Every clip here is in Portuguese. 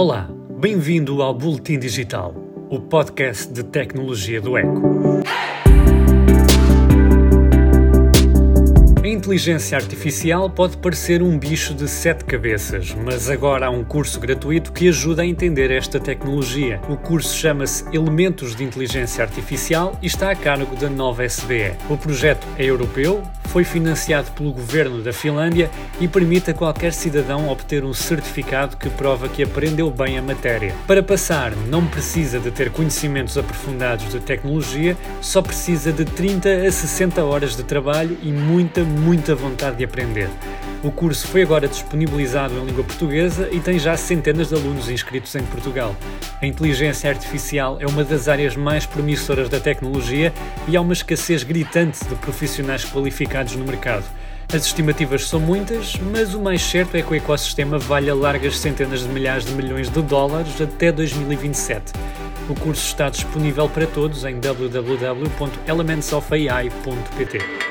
Olá, bem-vindo ao Boletim Digital, o podcast de tecnologia do Eco. A inteligência artificial pode parecer um bicho de sete cabeças, mas agora há um curso gratuito que ajuda a entender esta tecnologia. O curso chama-se Elementos de Inteligência Artificial e está a cargo da nova SBE. O projeto é europeu, foi financiado pelo governo da Finlândia e permite a qualquer cidadão obter um certificado que prova que aprendeu bem a matéria. Para passar, não precisa de ter conhecimentos aprofundados de tecnologia, só precisa de 30 a 60 horas de trabalho e muita, muita vontade de aprender. O curso foi agora disponibilizado em língua portuguesa e tem já centenas de alunos inscritos em Portugal. A inteligência artificial é uma das áreas mais promissoras da tecnologia e há uma escassez gritante de profissionais qualificados no mercado. As estimativas são muitas, mas o mais certo é que o ecossistema valha largas centenas de milhares de milhões de dólares até 2027. O curso está disponível para todos em www.elementsofai.pt.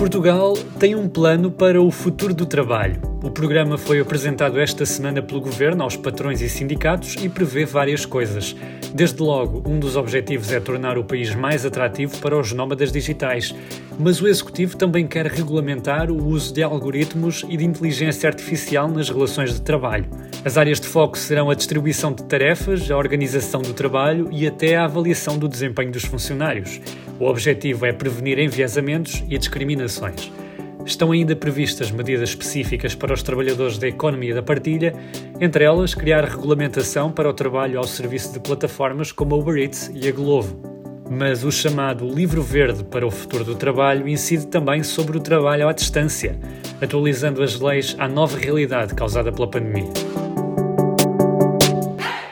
Portugal tem um plano para o futuro do trabalho. O programa foi apresentado esta semana pelo governo aos patrões e sindicatos e prevê várias coisas. Desde logo, um dos objetivos é tornar o país mais atrativo para os nómadas digitais, mas o executivo também quer regulamentar o uso de algoritmos e de inteligência artificial nas relações de trabalho. As áreas de foco serão a distribuição de tarefas, a organização do trabalho e até a avaliação do desempenho dos funcionários. O objetivo é prevenir enviesamentos e discriminações. Estão ainda previstas medidas específicas para os trabalhadores da economia da partilha, entre elas criar regulamentação para o trabalho ao serviço de plataformas como a Uber Eats e a Glovo. Mas o chamado Livro Verde para o Futuro do Trabalho incide também sobre o trabalho à distância, atualizando as leis à nova realidade causada pela pandemia.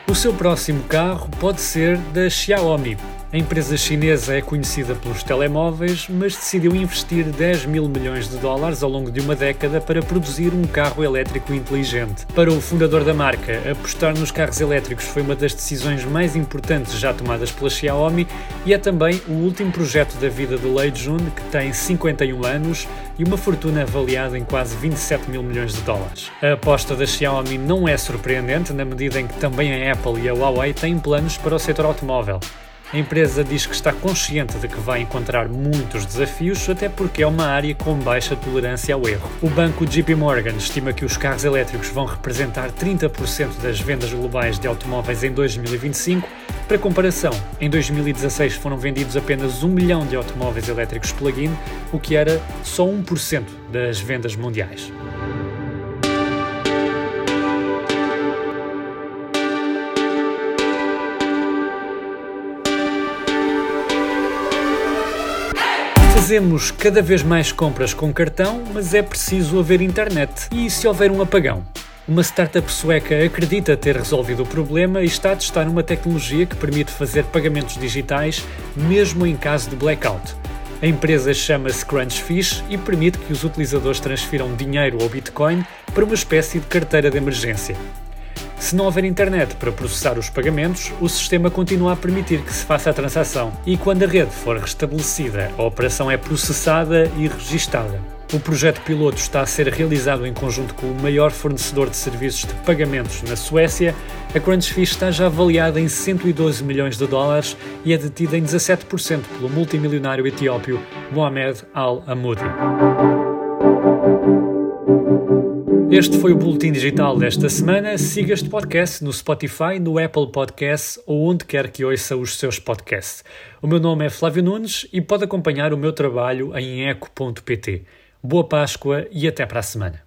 O seu próximo carro pode ser da Xiaomi, a empresa chinesa é conhecida pelos telemóveis, mas decidiu investir 10 mil milhões de dólares ao longo de uma década para produzir um carro elétrico inteligente. Para o fundador da marca, apostar nos carros elétricos foi uma das decisões mais importantes já tomadas pela Xiaomi e é também o último projeto da vida de Lei Jun, que tem 51 anos e uma fortuna avaliada em quase 27 mil milhões de dólares. A aposta da Xiaomi não é surpreendente, na medida em que também a Apple e a Huawei têm planos para o setor automóvel. A empresa diz que está consciente de que vai encontrar muitos desafios, até porque é uma área com baixa tolerância ao erro. O banco JP Morgan estima que os carros elétricos vão representar 30% das vendas globais de automóveis em 2025. Para comparação, em 2016 foram vendidos apenas 1 milhão de automóveis elétricos plug-in, o que era só 1% das vendas mundiais. Fazemos cada vez mais compras com cartão, mas é preciso haver internet. E se houver um apagão? Uma startup sueca acredita ter resolvido o problema e está a testar uma tecnologia que permite fazer pagamentos digitais mesmo em caso de blackout. A empresa chama-se Crunchfish e permite que os utilizadores transfiram dinheiro ou Bitcoin para uma espécie de carteira de emergência. Se não houver internet para processar os pagamentos, o sistema continua a permitir que se faça a transação e quando a rede for restabelecida, a operação é processada e registada. O projeto piloto está a ser realizado em conjunto com o maior fornecedor de serviços de pagamentos na Suécia. A Crunchfish está já avaliada em 112 milhões de dólares e é detida em 17% pelo multimilionário etíopio Mohamed Al-Amoudi. Este foi o Boletim Digital desta semana. Siga este podcast no Spotify, no Apple Podcasts ou onde quer que ouça os seus podcasts. O meu nome é Flávio Nunes e pode acompanhar o meu trabalho em eco.pt. Boa Páscoa e até para a semana.